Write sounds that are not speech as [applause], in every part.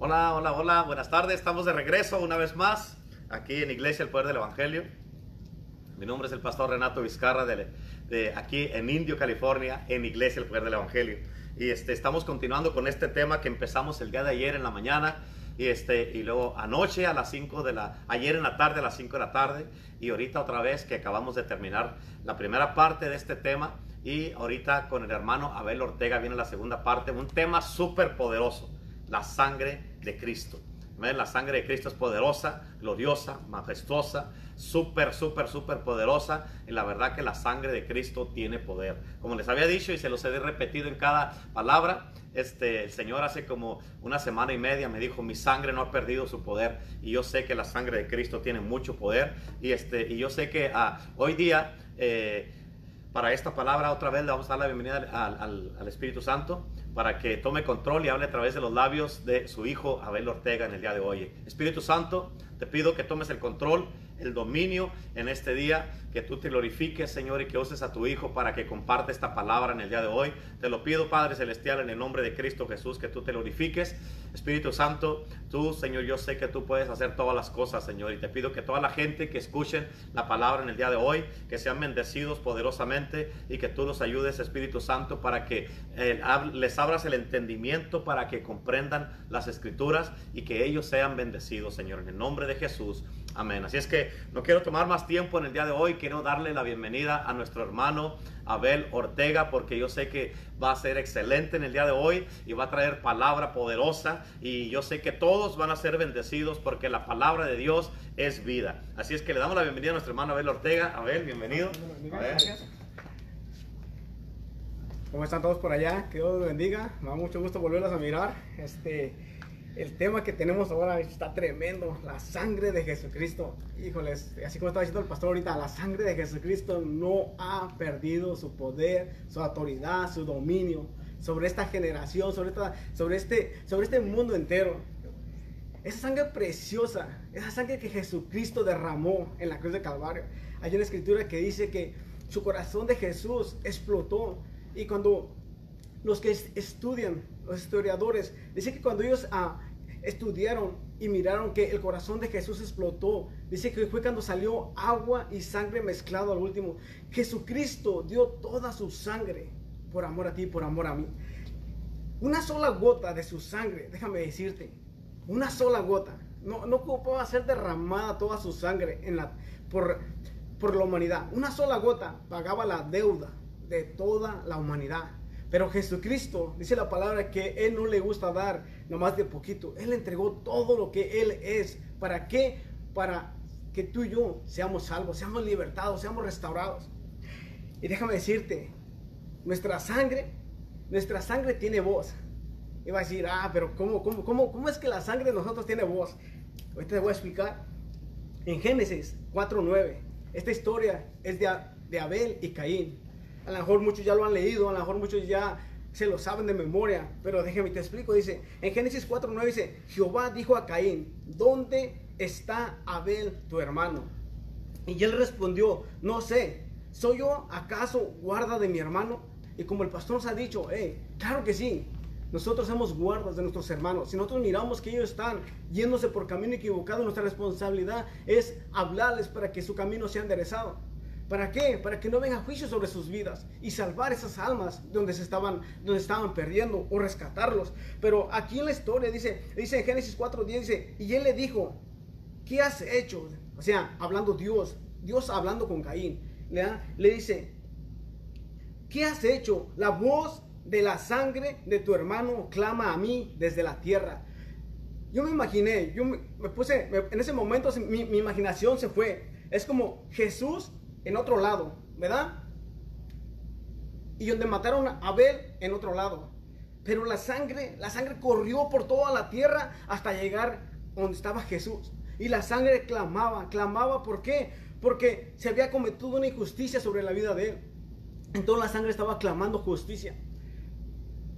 Hola, hola, hola, buenas tardes. Estamos de regreso una vez más aquí en Iglesia El Poder del Evangelio. Mi nombre es el pastor Renato Vizcarra de, aquí en Indio, California, en Iglesia El Poder del Evangelio. Y este, estamos continuando con este tema que empezamos el día de ayer en la mañana y, este, y luego anoche a las 5 de la, ayer en la tarde a las 5 de la tarde y ahorita otra vez que acabamos de terminar la primera parte de este tema y ahorita con el hermano Abel Ortega viene la segunda parte, un tema súper poderoso, la sangre de Cristo. La sangre de Cristo es poderosa, gloriosa, majestuosa, súper, súper, súper poderosa. Y la verdad que la sangre de Cristo tiene poder. Como les había dicho y se los he repetido en cada palabra, este, el Señor hace como una semana y media me dijo, mi sangre no ha perdido su poder. Y yo sé que la sangre de Cristo tiene mucho poder. Y, este, y yo sé que ah, hoy día... Eh, para esta palabra otra vez le vamos a dar la bienvenida al, al, Espíritu Santo para que tome control y hable a través de los labios de su hijo Abel Ortega en el día de hoy. Espíritu Santo, te pido que tomes el control el dominio en este día, que tú te glorifiques, Señor, y que uses a tu Hijo para que comparte esta palabra en el día de hoy. Te lo pido, Padre Celestial, en el nombre de Cristo Jesús, que tú te glorifiques. Espíritu Santo, tú, Señor, yo sé que tú puedes hacer todas las cosas, Señor, y te pido que toda la gente que escuchen la palabra en el día de hoy, que sean bendecidos poderosamente y que tú los ayudes, Espíritu Santo, para que eh, les abras el entendimiento, para que comprendan las escrituras y que ellos sean bendecidos, Señor, en el nombre de Jesús. Amén. Así es que no quiero tomar más tiempo en el día de hoy. Quiero darle la bienvenida a nuestro hermano Abel Ortega porque yo sé que va a ser excelente en el día de hoy y va a traer palabra poderosa y yo sé que todos van a ser bendecidos porque la palabra de Dios es vida. Así es que le damos la bienvenida a nuestro hermano Abel Ortega. Abel, bienvenido. Gracias. ¿Cómo están todos por allá? Que Dios los bendiga. Me da mucho gusto volverlos a mirar. Este, el tema que tenemos ahora está tremendo, la sangre de Jesucristo. Híjoles, así como estaba diciendo el pastor ahorita, la sangre de Jesucristo no ha perdido su poder, su autoridad, su dominio sobre esta generación, sobre, esta, sobre, este, sobre este mundo entero. Esa sangre preciosa, esa sangre que Jesucristo derramó en la cruz de Calvario. Hay una escritura que dice que su corazón de Jesús explotó y cuando los que estudian, los historiadores, dicen que cuando ellos ah, estudiaron y miraron que el corazón de Jesús explotó. Dice que fue cuando salió agua y sangre mezclado al último. Jesucristo dio toda su sangre por amor a ti, por amor a mí. Una sola gota de su sangre, déjame decirte, una sola gota. No, no ocupaba ser derramada toda su sangre en la, por, por la humanidad. Una sola gota pagaba la deuda de toda la humanidad. Pero Jesucristo, dice la palabra, que Él no le gusta dar nomás de poquito. Él entregó todo lo que Él es. ¿Para qué? Para que tú y yo seamos salvos, seamos libertados, seamos restaurados. Y déjame decirte, nuestra sangre, nuestra sangre tiene voz. Y va a decir, ah, pero ¿cómo, cómo, cómo, cómo es que la sangre de nosotros tiene voz? Ahorita te voy a explicar. En Génesis 4.9, esta historia es de, de Abel y Caín. A lo mejor muchos ya lo han leído, a lo mejor muchos ya se lo saben de memoria, pero déjeme te explico, dice, en Génesis 4.9 dice, Jehová dijo a Caín, ¿dónde está Abel tu hermano? Y él respondió, no sé, ¿soy yo acaso guarda de mi hermano? Y como el pastor nos ha dicho, eh, claro que sí, nosotros somos guardas de nuestros hermanos. Si nosotros miramos que ellos están yéndose por camino equivocado, nuestra responsabilidad es hablarles para que su camino sea enderezado. ¿Para qué? Para que no venga juicio sobre sus vidas y salvar esas almas donde se estaban, donde estaban perdiendo o rescatarlos. Pero aquí en la historia dice, dice en Génesis 4.10, dice, y él le dijo, ¿qué has hecho? O sea, hablando Dios, Dios hablando con Caín, le, le dice, ¿qué has hecho? La voz de la sangre de tu hermano clama a mí desde la tierra. Yo me imaginé, yo me, puse, en ese momento mi imaginación se fue. Es como Jesús en otro lado, ¿verdad? Y donde mataron a Abel en otro lado. Pero la sangre, la sangre corrió por toda la tierra hasta llegar donde estaba Jesús. Y la sangre clamaba, clamaba, ¿por qué? Porque se había cometido una injusticia sobre la vida de él. Entonces la sangre estaba clamando justicia.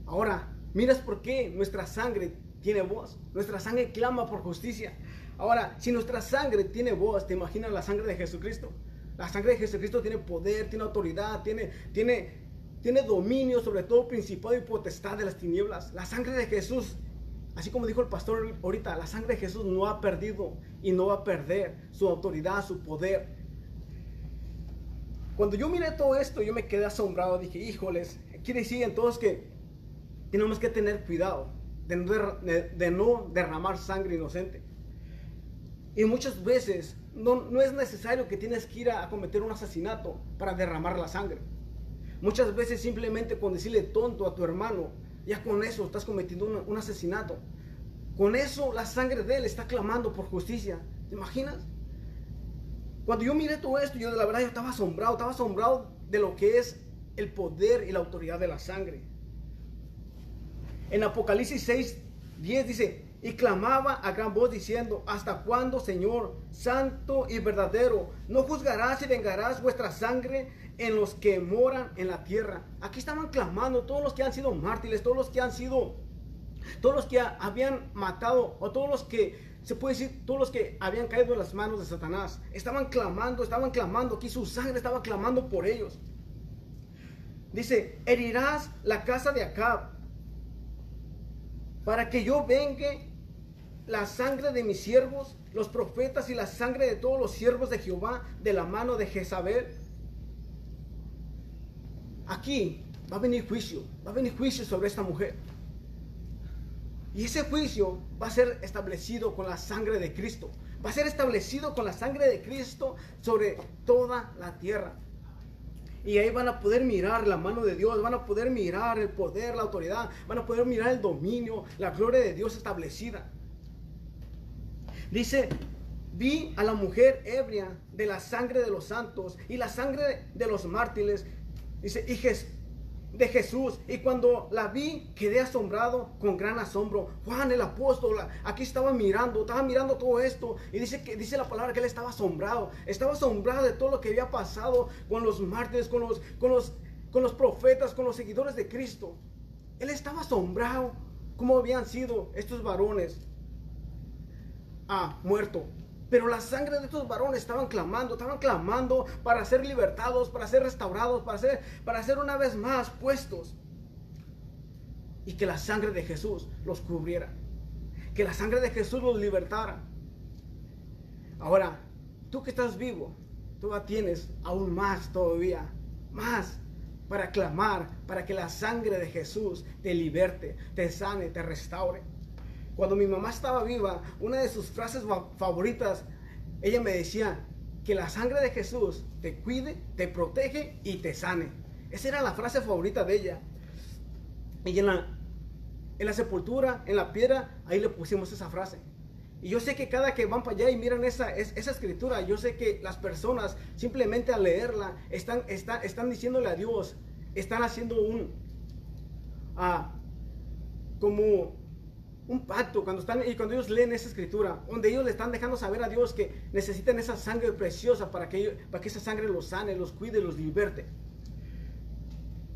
Ahora, miras por qué nuestra sangre tiene voz. Nuestra sangre clama por justicia. Ahora, si nuestra sangre tiene voz, ¿te imaginas la sangre de Jesucristo? La sangre de Jesucristo tiene poder, tiene autoridad, tiene, tiene, tiene dominio sobre todo principado y potestad de las tinieblas. La sangre de Jesús así como dijo el pastor ahorita, la sangre de Jesús no ha perdido y no va a perder su autoridad, su poder. Cuando yo miré todo esto, yo me quedé asombrado. Dije, híjoles, quiere decir entonces que tenemos que tener cuidado de no, de no derramar sangre inocente. Y muchas veces no, no, es necesario que tienes que ir a, cometer un asesinato para derramar la sangre. Muchas veces simplemente con decirle tonto a tu hermano, ya con eso estás cometiendo un, asesinato. Con eso la sangre de él está clamando por justicia. ¿Te imaginas? Cuando yo miré todo esto, yo de la verdad yo estaba asombrado, estaba asombrado de lo que es el poder y la autoridad de la sangre. En Apocalipsis 6, 10 dice, y clamaba a gran voz diciendo, ¿hasta cuándo, Señor, santo y verdadero, no juzgarás y vengarás vuestra sangre en los que moran en la tierra? Aquí estaban clamando todos los que han sido mártires, todos los que han sido, todos los que habían matado, o todos los que, se puede decir, todos los que habían caído en las manos de Satanás. Estaban clamando, estaban clamando, aquí su sangre estaba clamando por ellos. Dice, herirás la casa de Acab para que yo vengue la sangre de mis siervos, los profetas y la sangre de todos los siervos de Jehová de la mano de Jezabel. Aquí va a venir juicio, va a venir juicio sobre esta mujer. Y ese juicio va a ser establecido con la sangre de Cristo. Va a ser establecido con la sangre de Cristo sobre toda la tierra. Y ahí van a poder mirar la mano de Dios, van a poder mirar el poder, la autoridad, van a poder mirar el dominio, la gloria de Dios establecida. Dice, vi a la mujer ebria de la sangre de los santos y la sangre de los mártires. Dice, y de Jesús. Y cuando la vi, quedé asombrado con gran asombro. Juan el apóstol, aquí estaba mirando, estaba mirando todo esto. Y dice que dice la palabra que él estaba asombrado. Estaba asombrado de todo lo que había pasado con los mártires, con los, con los, con los profetas, con los seguidores de Cristo. Él estaba asombrado cómo habían sido estos varones ha muerto. Pero la sangre de estos varones estaban clamando, estaban clamando para ser libertados, para ser restaurados, para ser, para ser una vez más puestos. Y que la sangre de Jesús los cubriera. Que la sangre de Jesús los libertara. Ahora, tú que estás vivo, tú tienes aún más todavía, más para clamar, para que la sangre de Jesús te liberte, te sane, te restaure. Cuando mi mamá estaba viva, una de sus frases favoritas, ella me decía que la sangre de Jesús te cuide, te protege y te sane. Esa era la frase favorita de ella. Y en la, en la sepultura, en la piedra, ahí le pusimos esa frase. Y yo sé que cada que van para allá y miran esa, esa escritura, yo sé que las personas simplemente al leerla están, están, están diciéndole a Dios, están haciendo un, ah, como un pacto cuando están y cuando ellos leen esa escritura, donde ellos le están dejando saber a Dios que necesitan esa sangre preciosa para que, para que esa sangre los sane, los cuide, los liberte.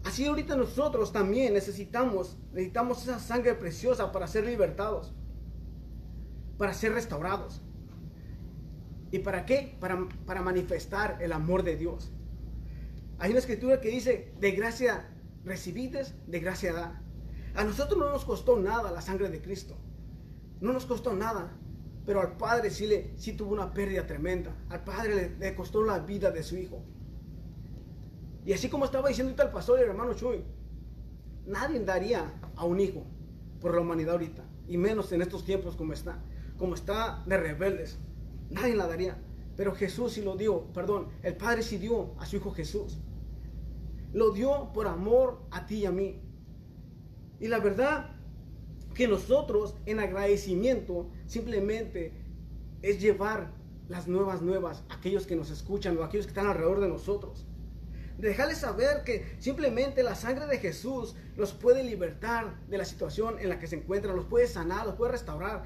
Así ahorita nosotros también necesitamos, necesitamos esa sangre preciosa para ser libertados, para ser restaurados. ¿Y para qué? Para, para manifestar el amor de Dios. Hay una escritura que dice, de gracia recibides, de gracia da. A nosotros no nos costó nada la sangre de Cristo. No nos costó nada. Pero al Padre sí, le, sí tuvo una pérdida tremenda. Al Padre le, costó la vida de su Hijo. Y así como estaba diciendo ahorita el pastor y el hermano Chuy, nadie daría a un hijo por la humanidad ahorita. Y menos en estos tiempos como está. Como está de rebeldes. Nadie la daría. Pero Jesús sí lo dio. Perdón, el Padre sí dio a su Hijo Jesús. Lo dio por amor a ti y a mí. Y la verdad que nosotros en agradecimiento simplemente es llevar las nuevas nuevas a aquellos que nos escuchan o a aquellos que están alrededor de nosotros. Dejarles saber que simplemente la sangre de Jesús los puede libertar de la situación en la que se encuentran, los puede sanar, los puede restaurar.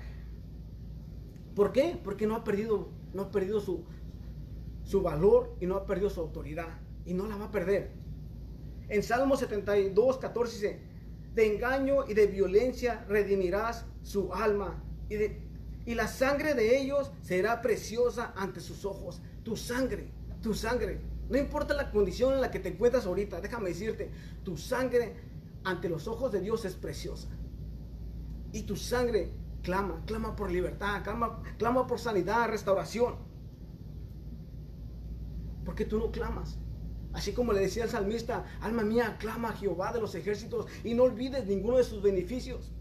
¿Por qué? Porque no ha perdido, no ha perdido su, su valor y no ha perdido su autoridad. Y no la va a perder. En Salmo 72, 14 dice, de engaño y de violencia redimirás su alma. Y, la sangre de ellos será preciosa ante sus ojos. Tu sangre, tu sangre. No importa la condición en la que te encuentras ahorita, déjame decirte, tu sangre ante los ojos de Dios es preciosa. Y tu sangre clama, clama por libertad, clama, clama por sanidad, restauración. Porque tú no clamas. Así como le decía el salmista, alma mía, clama a Jehová de los ejércitos y no olvides ninguno de sus beneficios.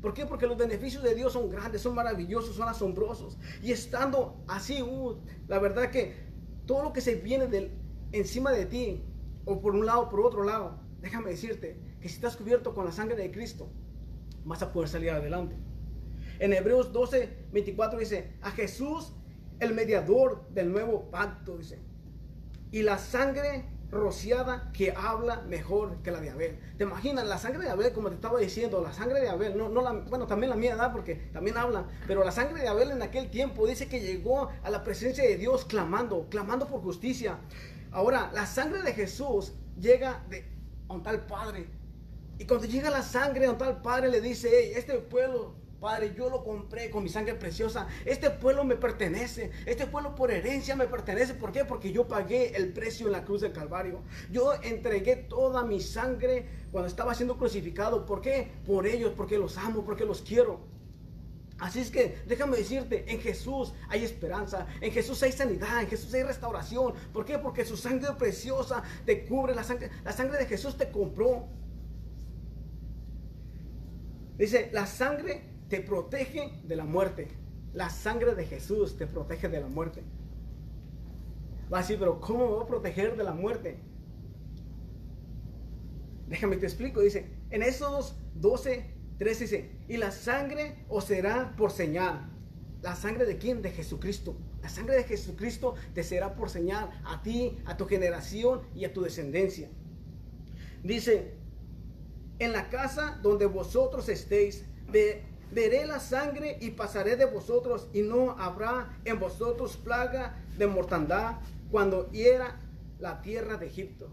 ¿Por qué? Porque los beneficios de Dios son grandes, son maravillosos, son asombrosos. Y estando así, uh, la verdad que todo lo que se viene del, encima de ti, o por un lado o por otro lado, déjame decirte que si estás cubierto con la sangre de Cristo, vas a poder salir adelante. En Hebreos 12, 24 dice, a Jesús, el mediador del nuevo pacto, dice, y la sangre rociada que habla mejor que la de Abel. ¿Te imaginas? La sangre de Abel, como te estaba diciendo, la sangre de Abel, no, no bueno, también la mía, ¿verdad? Porque también habla, pero la sangre de Abel en aquel tiempo dice que llegó a la presencia de Dios clamando, clamando por justicia. Ahora, la sangre de Jesús llega de a un tal Padre. Y cuando llega la sangre a un tal Padre le dice, hey, este pueblo Padre, yo lo compré con mi sangre preciosa. Este pueblo me pertenece. Este pueblo por herencia me pertenece. ¿Por qué? Porque yo pagué el precio en la cruz del Calvario. Yo entregué toda mi sangre cuando estaba siendo crucificado. ¿Por qué? Por ellos, porque los amo, porque los quiero. Así es que déjame decirte, en Jesús hay esperanza, en Jesús hay sanidad, en Jesús hay restauración. ¿Por qué? Porque su sangre preciosa te cubre, la sangre, la sangre de Jesús te compró. Dice, la sangre te protege de la muerte. La sangre de Jesús te protege de la muerte. Va a decir, pero ¿cómo me va a proteger de la muerte? Déjame te explico. Dice, en esos 12, 13 dice, y la sangre os será por señal. ¿La sangre de quién? De Jesucristo. La sangre de Jesucristo te será por señal a ti, a tu generación y a tu descendencia. Dice, en la casa donde vosotros estéis, veré la sangre y pasaré de vosotros y no habrá en vosotros plaga de mortandad cuando hiera la tierra de Egipto.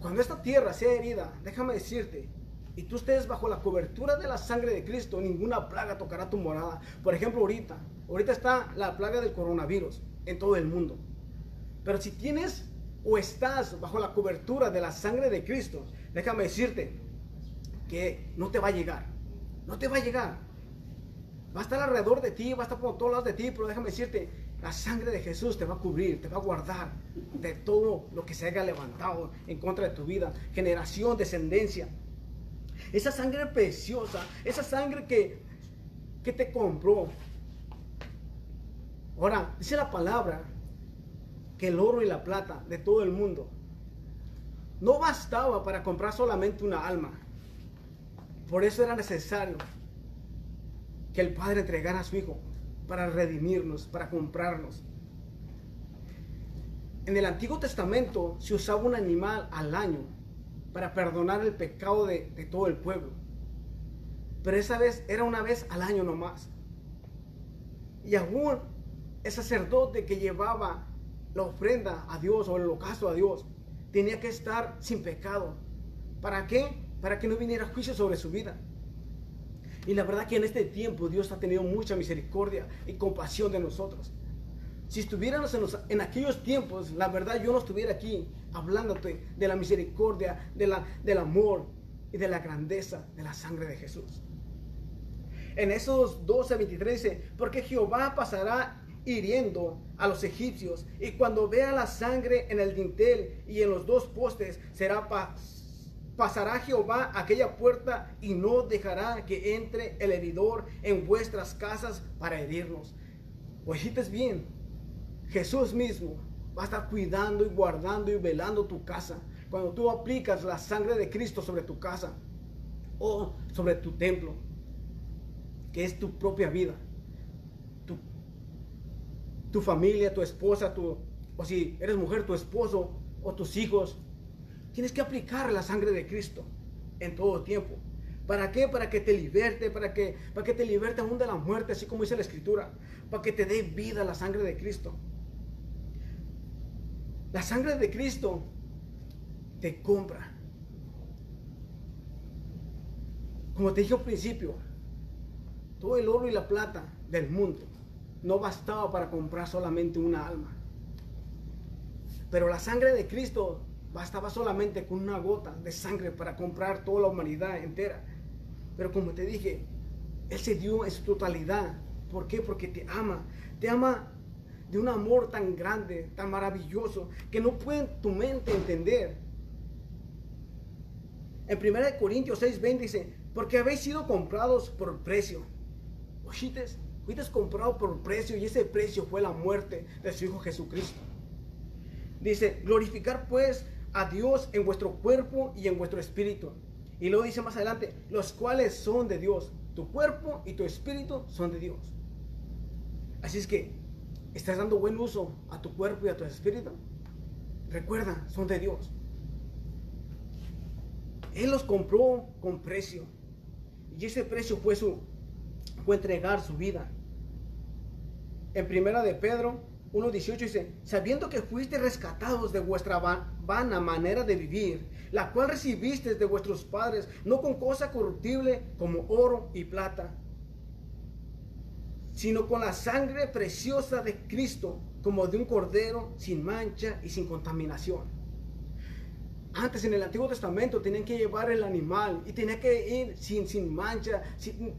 Cuando esta tierra sea herida, déjame decirte, y tú estés bajo la cobertura de la sangre de Cristo, ninguna plaga tocará tu morada. Por ejemplo, ahorita, ahorita está la plaga del coronavirus en todo el mundo. Pero si tienes o estás bajo la cobertura de la sangre de Cristo, déjame decirte que no te va a llegar no te va a llegar. Va a estar alrededor de ti, va a estar por todos lados de ti, pero déjame decirte, la sangre de Jesús te va a cubrir, te va a guardar de todo lo que se haya levantado en contra de tu vida, generación, descendencia. Esa sangre preciosa, esa sangre que, que te compró. Ahora, dice la palabra que el oro y la plata de todo el mundo no bastaba para comprar solamente una alma. Por eso era necesario que el Padre entregara a su Hijo para redimirnos, para comprarnos. En el Antiguo Testamento se usaba un animal al año para perdonar el pecado de, todo el pueblo. Pero esa vez era una vez al año nomás. Y aún el sacerdote que llevaba la ofrenda a Dios o el ocaso a Dios tenía que estar sin pecado. ¿Para qué? Para que no viniera juicio sobre su vida. Y la verdad que en este tiempo Dios ha tenido mucha misericordia y compasión de nosotros. Si estuviéramos en, en, aquellos tiempos, la verdad yo no estuviera aquí hablándote de la misericordia, de la, del amor y de la grandeza de la sangre de Jesús. En esos 12, 23 dice, porque Jehová pasará hiriendo a los egipcios y cuando vea la sangre en el dintel y en los dos postes será paz pasará Jehová aquella puerta y no dejará que entre el heridor en vuestras casas para herirnos. Oíste bien, Jesús mismo va a estar cuidando y guardando y velando tu casa. Cuando tú aplicas la sangre de Cristo sobre tu casa o sobre tu templo, que es tu propia vida, tu, tu familia, tu esposa, tu, o si eres mujer, tu esposo o tus hijos, Tienes que aplicar la sangre de Cristo en todo tiempo. ¿Para qué? Para que te liberte, para que, para que te liberte aún de la muerte, así como dice la Escritura. Para que te dé vida la sangre de Cristo. La sangre de Cristo te compra. Como te dije al principio, todo el oro y la plata del mundo no bastaba para comprar solamente una alma. Pero la sangre de Cristo Bastaba solamente con una gota de sangre para comprar toda la humanidad entera. Pero como te dije, Él se dio en su totalidad. ¿Por qué? Porque te ama. Te ama de un amor tan grande, tan maravilloso, que no puede tu mente entender. En 1 Corintios 6:20 dice, porque habéis sido comprados por precio. Oíste, fuiste comprado por precio y ese precio fue la muerte de su Hijo Jesucristo. Dice, glorificar pues a Dios en vuestro cuerpo y en vuestro espíritu. Y luego dice más adelante, los cuales son de Dios. Tu cuerpo y tu espíritu son de Dios. Así es que, ¿estás dando buen uso a tu cuerpo y a tu espíritu? Recuerda, son de Dios. Él los compró con precio. Y ese precio fue, su, fue entregar su vida. En primera de Pedro 1.18 dice, sabiendo que fuiste rescatados de vuestra vana manera de vivir, la cual recibiste de vuestros padres, no con cosa corruptible como oro y plata, sino con la sangre preciosa de Cristo, como de un cordero sin mancha y sin contaminación. Antes en el Antiguo Testamento tenían que llevar el animal y tenía que ir sin, sin mancha,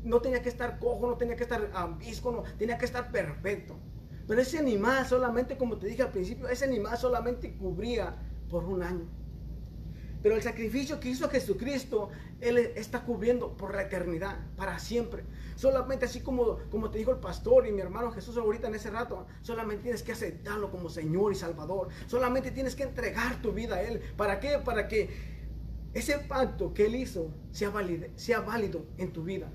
no tenía que estar cojo, no tenía que estar ambisco, tenía que estar perfecto. Pero ese animal solamente, como te dije al principio, ese animal solamente cubría por un año. Pero el sacrificio que hizo Jesucristo, Él está cubriendo por la eternidad, para siempre. Solamente así como, como te dijo el pastor y mi hermano Jesús ahorita en ese rato, solamente tienes que aceptarlo como Señor y Salvador. Solamente tienes que entregar tu vida a Él. ¿Para qué? Para que ese pacto que Él hizo sea válido, sea válido en tu vida.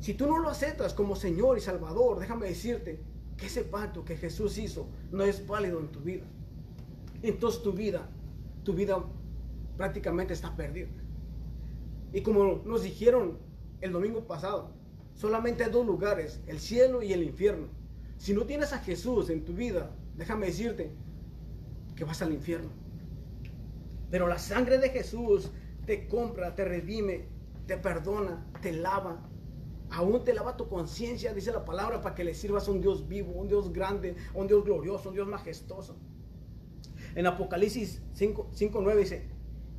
Si tú no lo aceptas como Señor y Salvador, déjame decirte que ese pacto que Jesús hizo no es válido en tu vida. Entonces tu vida tu vida prácticamente está perdida. Y como nos dijeron el domingo pasado, solamente hay dos lugares, el cielo y el infierno. Si no tienes a Jesús en tu vida, déjame decirte que vas al infierno. Pero la sangre de Jesús te compra, te redime, te perdona, te lava. Aún te lava tu conciencia, dice la palabra, para que le sirvas a un Dios vivo, un Dios grande, un Dios glorioso, un Dios majestuoso. En Apocalipsis 5.9 dice,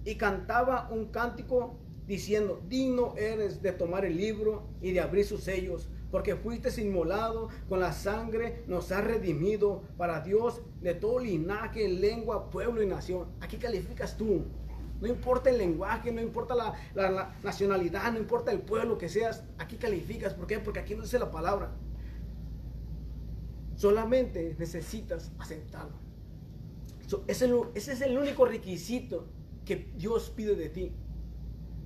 y cantaba un cántico diciendo, digno eres de tomar el libro y de abrir sus sellos, porque fuiste inmolado con la sangre, nos has redimido para Dios de todo linaje, lengua, pueblo y nación. Aquí calificas tú. No importa el lenguaje, no importa la, nacionalidad, no importa el pueblo que seas, aquí calificas. ¿Por qué? Porque aquí no dice la palabra. Solamente necesitas aceptarlo ese, es el único requisito que Dios pide de ti.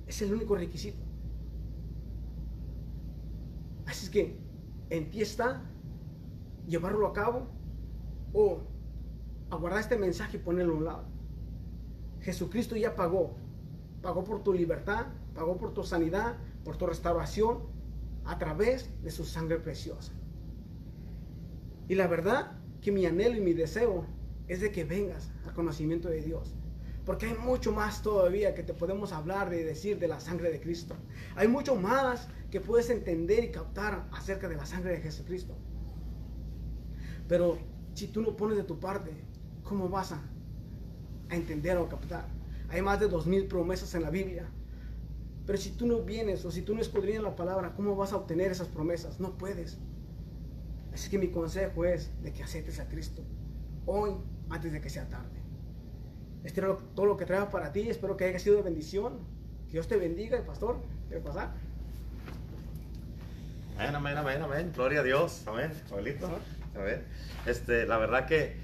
Es el único requisito. Así es que en ti está llevarlo a cabo o aguardar este mensaje y ponerlo a un lado. Jesucristo ya pagó. Pagó por tu libertad, pagó por tu sanidad, por tu restauración a través de su sangre preciosa. Y la verdad que mi anhelo y mi deseo es de que vengas al conocimiento de Dios. Porque hay mucho más todavía que te podemos hablar y decir de la sangre de Cristo. Hay mucho más que puedes entender y captar acerca de la sangre de Jesucristo. Pero si tú no pones de tu parte, ¿cómo vas a, entender o captar? Hay más de dos mil promesas en la Biblia. Pero si tú no vienes o si tú no escudriñas la palabra, ¿cómo vas a obtener esas promesas? No puedes. Así que mi consejo es de que aceptes a Cristo hoy antes de que sea tarde. Este era todo lo que traigo para ti. Espero que haya sido de bendición. Que Dios te bendiga, el pastor. ¿Qué pasar? Amén, amén, amén, amén. Gloria a Dios. Amén. Abuelito. A ver. Este, la verdad que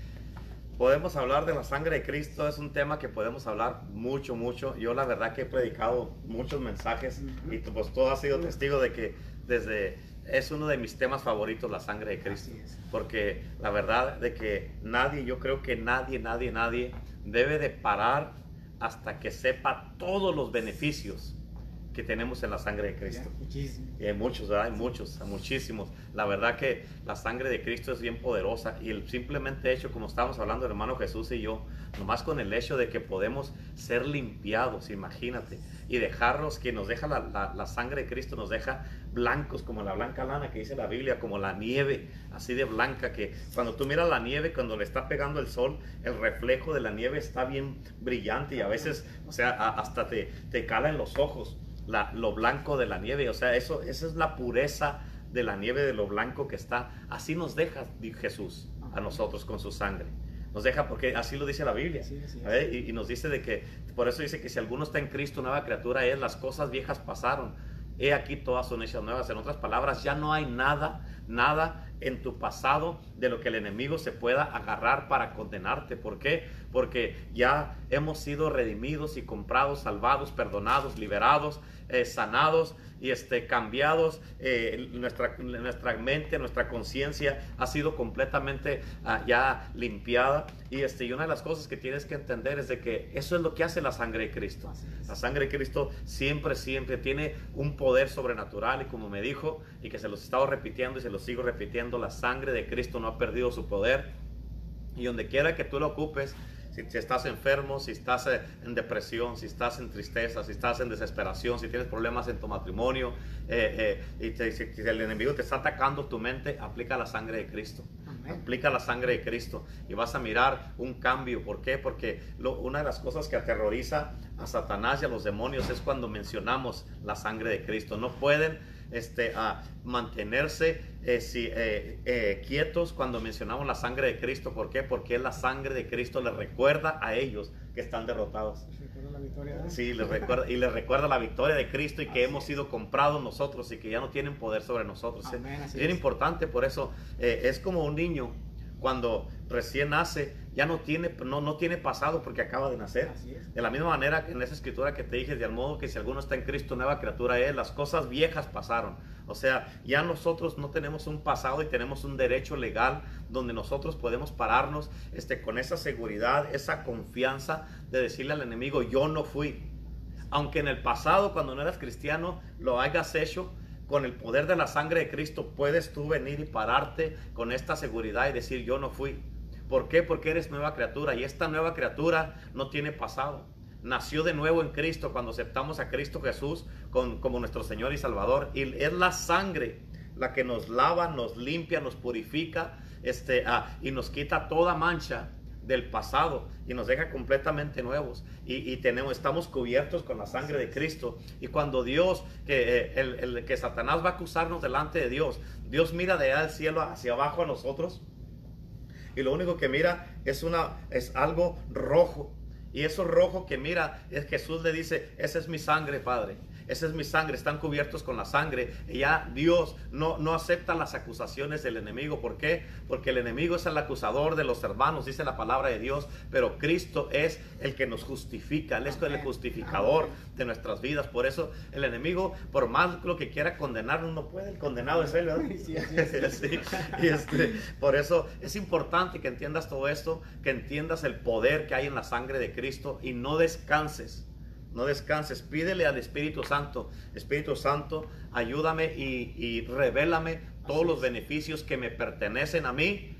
podemos hablar de la sangre de Cristo. Es un tema que podemos hablar mucho, mucho. Yo la verdad que he predicado muchos mensajes y pues todo ha sido testigo de que desde es uno de mis temas favoritos, la sangre de Cristo. Porque la verdad de que nadie, yo creo que nadie, nadie, nadie debe de parar hasta que sepa todos los beneficios que tenemos en la sangre de Cristo. Y hay muchos, ¿verdad? Hay muchos, muchísimos. La verdad que la sangre de Cristo es bien poderosa y el simplemente hecho, como estábamos hablando, hermano Jesús y yo, nomás con el hecho de que podemos ser limpiados, imagínate, y dejarlos, que nos deja la, la sangre de Cristo, nos deja blancos como la blanca lana que dice la Biblia, como la nieve, así de blanca, que cuando tú miras la nieve, cuando le está pegando el sol, el reflejo de la nieve está bien brillante y a veces, o sea, hasta te, te cala en los ojos. La, lo blanco de la nieve. O sea, eso, esa es la pureza de la nieve, de lo blanco que está. Así nos deja Jesús a nosotros con su sangre. Nos deja porque así lo dice la Biblia. y, y, nos dice de que, por eso dice que si alguno está en Cristo, nueva criatura es, las cosas viejas pasaron. He aquí todas son hechas nuevas. En otras palabras, ya no hay nada, nada en tu pasado de lo que el enemigo se pueda agarrar para condenarte. ¿Por qué? Porque ya hemos sido redimidos y comprados, salvados, perdonados, liberados, eh, sanados y este, cambiados. Eh, nuestra, nuestra mente, nuestra conciencia ha sido completamente ah, ya limpiada. Y, este, y una de las cosas que tienes que entender es de que eso es lo que hace la sangre de Cristo. La sangre de Cristo siempre, siempre tiene un poder sobrenatural. Y como me dijo, y que se los he estado repitiendo y se los sigo repitiendo, la sangre de Cristo no ha perdido su poder. Y donde quiera que tú lo ocupes, si, estás enfermo, si estás eh, en depresión, si estás en tristeza, si estás en desesperación, si tienes problemas en tu matrimonio eh, eh, y si el enemigo te está atacando tu mente, aplica la sangre de Cristo. Aplica la sangre de Cristo y vas a mirar un cambio. ¿Por qué? Porque una de las cosas que aterroriza a Satanás y a los demonios es cuando mencionamos la sangre de Cristo. No pueden este, a mantenerse eh, eh, eh, quietos cuando mencionamos la sangre de Cristo. ¿Por qué? Porque la sangre de Cristo les recuerda a ellos que están derrotados. Sí, les recuerda, y les recuerda la victoria de Cristo y que hemos sido comprados nosotros y que ya no tienen poder sobre nosotros. es bien importante, por eso es como un niño cuando recién nace, ya no tiene, no, no tiene pasado porque acaba de nacer. De la misma manera que en esa escritura que te dije, de al modo que si alguno está en Cristo, nueva criatura es, las cosas viejas pasaron. O sea, ya nosotros no tenemos un pasado y tenemos un derecho legal donde nosotros podemos pararnos este, con esa seguridad, esa confianza de decirle al enemigo, yo no fui. Aunque en el pasado, cuando no eras cristiano, lo hayas hecho, con el poder de la sangre de Cristo puedes tú venir y pararte con esta seguridad y decir yo no fui. ¿Por qué? Porque eres nueva criatura y esta nueva criatura no tiene pasado. Nació de nuevo en Cristo cuando aceptamos a Cristo Jesús como nuestro Señor y Salvador. Y es la sangre la que nos lava, nos limpia, nos purifica este, ah, y nos quita toda mancha del pasado y nos deja completamente nuevos. Y, tenemos, estamos cubiertos con la sangre de Cristo. Y cuando Dios, que, eh, el, que Satanás va a acusarnos delante de Dios, Dios mira de allá del cielo hacia abajo a nosotros y lo único que mira es, una, es algo rojo. Y eso rojo que mira es Jesús le dice, esa es mi sangre, Padre esa es mi sangre, están cubiertos con la sangre. Y ya Dios no, no acepta las acusaciones del enemigo. ¿Por qué? Porque el enemigo es el acusador de los hermanos, dice la palabra de Dios, pero Cristo es el que nos justifica, Él es el justificador de nuestras vidas. Por eso el enemigo, por más lo que quiera condenarnos, no puede. El condenado es Él, ¿verdad? [laughs] Sí, Y este, por eso es importante que entiendas todo esto, que entiendas el poder que hay en la sangre de Cristo y no descanses no descanses, pídele al Espíritu Santo, Espíritu Santo, ayúdame y, revélame todos los beneficios que me pertenecen a mí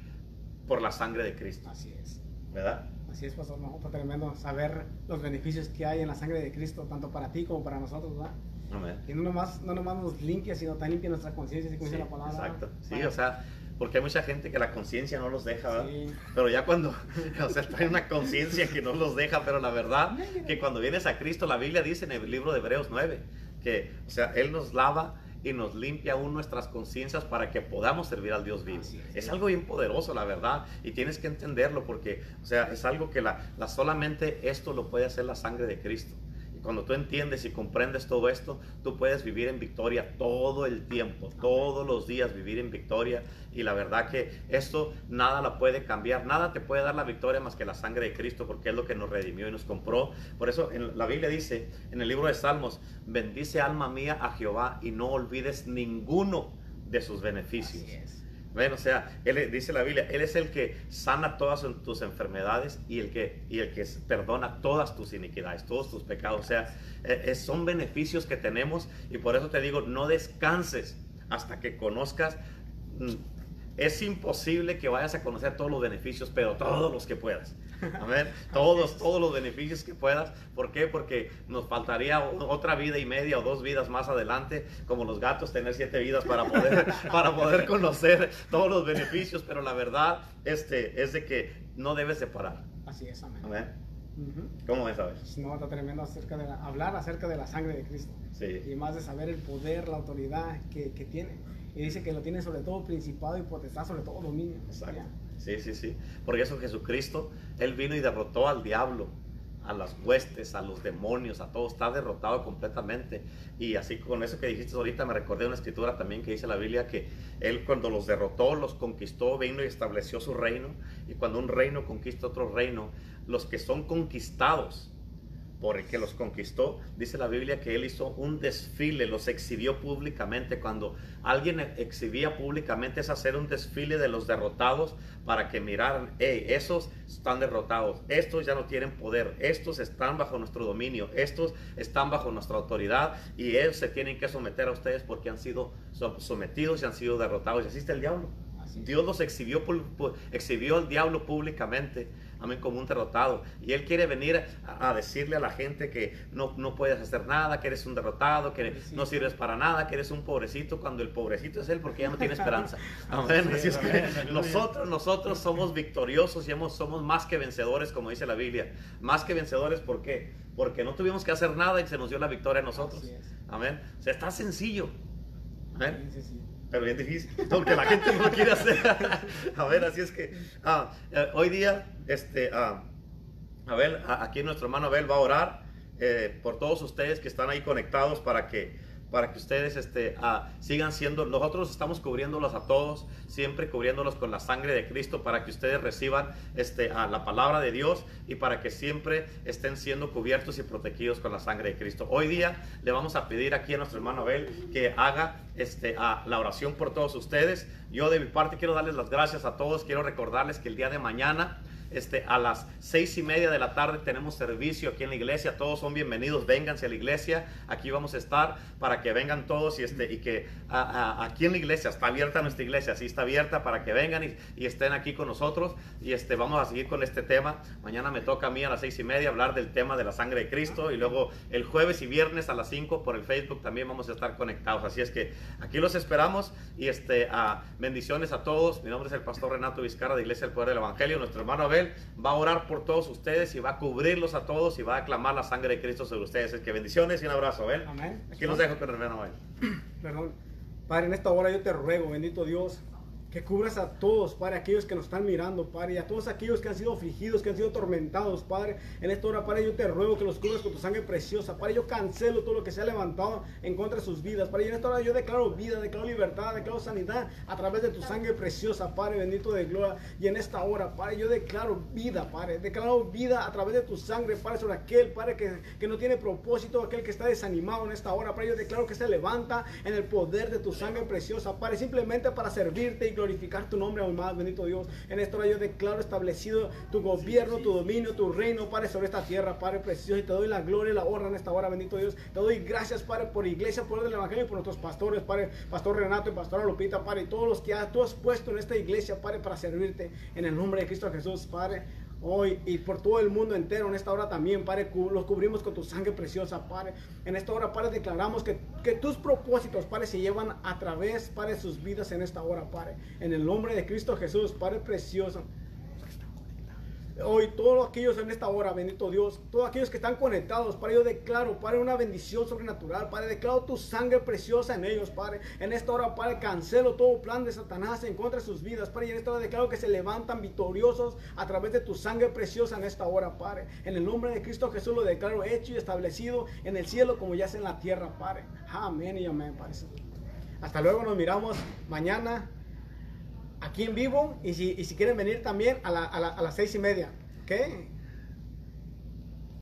por la sangre de Cristo. Así es. ¿Verdad? Así es, pastor, no, fue tremendo saber los beneficios que hay en la sangre de Cristo, tanto para ti como para nosotros, ¿verdad? Amén. Y no nomás, no nomás nos limpia, sino también limpia nuestra conciencia, como dice la palabra. Exacto, sí, o sea, porque hay mucha gente que la conciencia no los deja, Pero ya cuando, [laughs] o sea, trae una conciencia que no los deja, pero la verdad que cuando vienes a Cristo, la Biblia dice en el libro de Hebreos 9, que, o sea, Él nos lava y nos limpia aún nuestras conciencias para que podamos servir al Dios vivo. Es. algo bien poderoso, la verdad, y tienes que entenderlo porque, o sea, es algo que la, la solamente esto lo puede hacer la sangre de Cristo cuando tú entiendes y comprendes todo esto, tú puedes vivir en victoria todo el tiempo, todos los días vivir en victoria. Y la verdad que esto nada la puede cambiar, nada te puede dar la victoria más que la sangre de Cristo, porque es lo que nos redimió y nos compró. Por eso en la Biblia dice, en el libro de Salmos, bendice alma mía a Jehová y no olvides ninguno de sus beneficios. Bueno, o sea, él dice la Biblia, Él es el que sana todas tus enfermedades y el que, y el que perdona todas tus iniquidades, todos tus pecados. O sea, eh, son beneficios que tenemos y por eso te digo, no descanses hasta que conozcas mm, es imposible que vayas a conocer todos los beneficios, pero todos los que puedas. A ver, [laughs] todos, todos los beneficios que puedas. ¿Por qué? Porque nos faltaría otra vida y media o dos vidas más adelante, como los gatos, tener siete vidas para poder, [laughs] para poder conocer todos los beneficios. Pero la verdad este, es de que no debes separar. Así es, amén. ¿Cómo ves, sabes? No, está tremendo acerca de hablar acerca de la sangre de Cristo. Sí. Y más de saber el poder, la autoridad que, que tiene. Y dice que lo tiene sobre todo principado y potestad, sobre todo dominio. Exacto. Sí, sí, sí. Porque eso Jesucristo, Él vino y derrotó al diablo a las huestes, a los demonios, a todo, está derrotado completamente. Y así con eso que dijiste ahorita, me recordé una escritura también que dice la Biblia que Él cuando los derrotó, los conquistó, vino y estableció su reino. Y cuando un reino conquista otro reino, los que son conquistados, por el que los conquistó, dice la Biblia que él hizo un desfile, los exhibió públicamente. Cuando alguien exhibía públicamente es hacer un desfile de los derrotados para que miraran, hey, esos están derrotados, estos ya no tienen poder, estos están bajo nuestro dominio, estos están bajo nuestra autoridad y ellos se tienen que someter a ustedes porque han sido sometidos y han sido derrotados. Y así está el diablo. Dios los exhibió, exhibió al diablo públicamente amén, como un derrotado. Y Él quiere venir a, decirle a la gente que no, no, puedes hacer nada, que eres un derrotado, que no sirves para nada, que eres un pobrecito, cuando el pobrecito es Él porque ya no tiene esperanza. [laughs] Amén. Así es que nosotros, nosotros somos victoriosos y somos más que vencedores, como dice la Biblia. Más que vencedores, ¿por qué? Porque no tuvimos que hacer nada y se nos dio la victoria a nosotros. Amén. O sea, está sencillo. Amén pero bien difícil, [laughs] porque la gente no lo quiere hacer. [laughs] a ver, así es que ah, eh, hoy día, este, ah, Abel, aquí nuestro hermano Abel va a orar eh, por todos ustedes que están ahí conectados para que para que ustedes este, ah, sigan siendo, nosotros estamos cubriéndolos a todos, siempre cubriéndolos con la sangre de Cristo para que ustedes reciban este, a la palabra de Dios y para que siempre estén siendo cubiertos y protegidos con la sangre de Cristo. Hoy día le vamos a pedir aquí a nuestro hermano Abel que haga este, a la oración por todos ustedes. Yo de mi parte quiero darles las gracias a todos, quiero recordarles que el día de mañana este, a las seis y media de la tarde tenemos servicio aquí en la iglesia. Todos son bienvenidos. Vénganse a la iglesia. Aquí vamos a estar para que vengan todos y, este, y que aquí en la iglesia está abierta nuestra iglesia. Sí está abierta para que vengan y, estén aquí con nosotros. Y este, vamos a seguir con este tema. Mañana me toca a mí a las seis y media hablar del tema de la sangre de Cristo. Y luego el jueves y viernes a las cinco por el Facebook también vamos a estar conectados. Así es que aquí los esperamos. Y este, bendiciones a todos. Mi nombre es el pastor Renato Vizcarra de Iglesia del Poder del Evangelio. Nuestro hermano Abel va a orar por todos ustedes y va a cubrirlos a todos y va a aclamar la sangre de Cristo sobre ustedes. Es que bendiciones y un abrazo, ¿ven? Amén. Aquí los dejo con el hermano Perdón. Padre, en esta hora yo te ruego, bendito Dios, que cubras a todos, Padre, aquellos que nos están mirando, Padre, y a todos aquellos que han sido afligidos, que han sido atormentados, Padre. En esta hora, Padre, yo te ruego que los cubras con tu sangre preciosa, Padre. Yo cancelo todo lo que se ha levantado en contra de sus vidas, Padre. Y en esta hora yo declaro vida, declaro libertad, declaro sanidad a través de tu sangre preciosa, Padre, bendito de gloria. Y en esta hora, Padre, yo declaro vida, Padre. Declaro vida a través de tu sangre, Padre, sobre aquel, Padre, que, que no tiene propósito, aquel que está desanimado en esta hora, Padre. Yo declaro que se levanta en el poder de tu sangre preciosa, Padre, simplemente para servirte y glorificar tu nombre aún más, bendito Dios. En esta hora yo declaro establecido tu gobierno, tu dominio, tu reino, Padre, sobre esta tierra, Padre precioso. Y te doy la gloria y la honra en esta hora, bendito Dios. Te doy gracias, Padre, por iglesia, por el evangelio y por nuestros pastores, Padre, Pastor Renato y Pastora Lupita, Padre, y todos los que tú has puesto en esta iglesia, Padre, para servirte en el nombre de Cristo Jesús, Padre hoy y por todo el mundo entero en esta hora también, Padre, los cubrimos con tu sangre preciosa, Padre. En esta hora, Padre, declaramos que, que tus propósitos, Padre, se llevan a través, Padre, sus vidas en esta hora, Padre. En el nombre de Cristo Jesús, Padre precioso. Hoy todos aquellos en esta hora, bendito Dios, todos aquellos que están conectados, Padre, yo declaro, Padre, una bendición sobrenatural, Padre, declaro tu sangre preciosa en ellos, Padre. En esta hora, Padre, cancelo todo plan de Satanás en contra de sus vidas, Padre, y en esta hora declaro que se levantan victoriosos a través de tu sangre preciosa en esta hora, Padre. En el nombre de Cristo Jesús lo declaro hecho y establecido en el cielo como ya es en la tierra, Padre. Amén y amén, Padre. Hasta luego, nos miramos mañana aquí en vivo y si, y si quieren venir también a, la, a, la, a las seis y media. ¿Ok?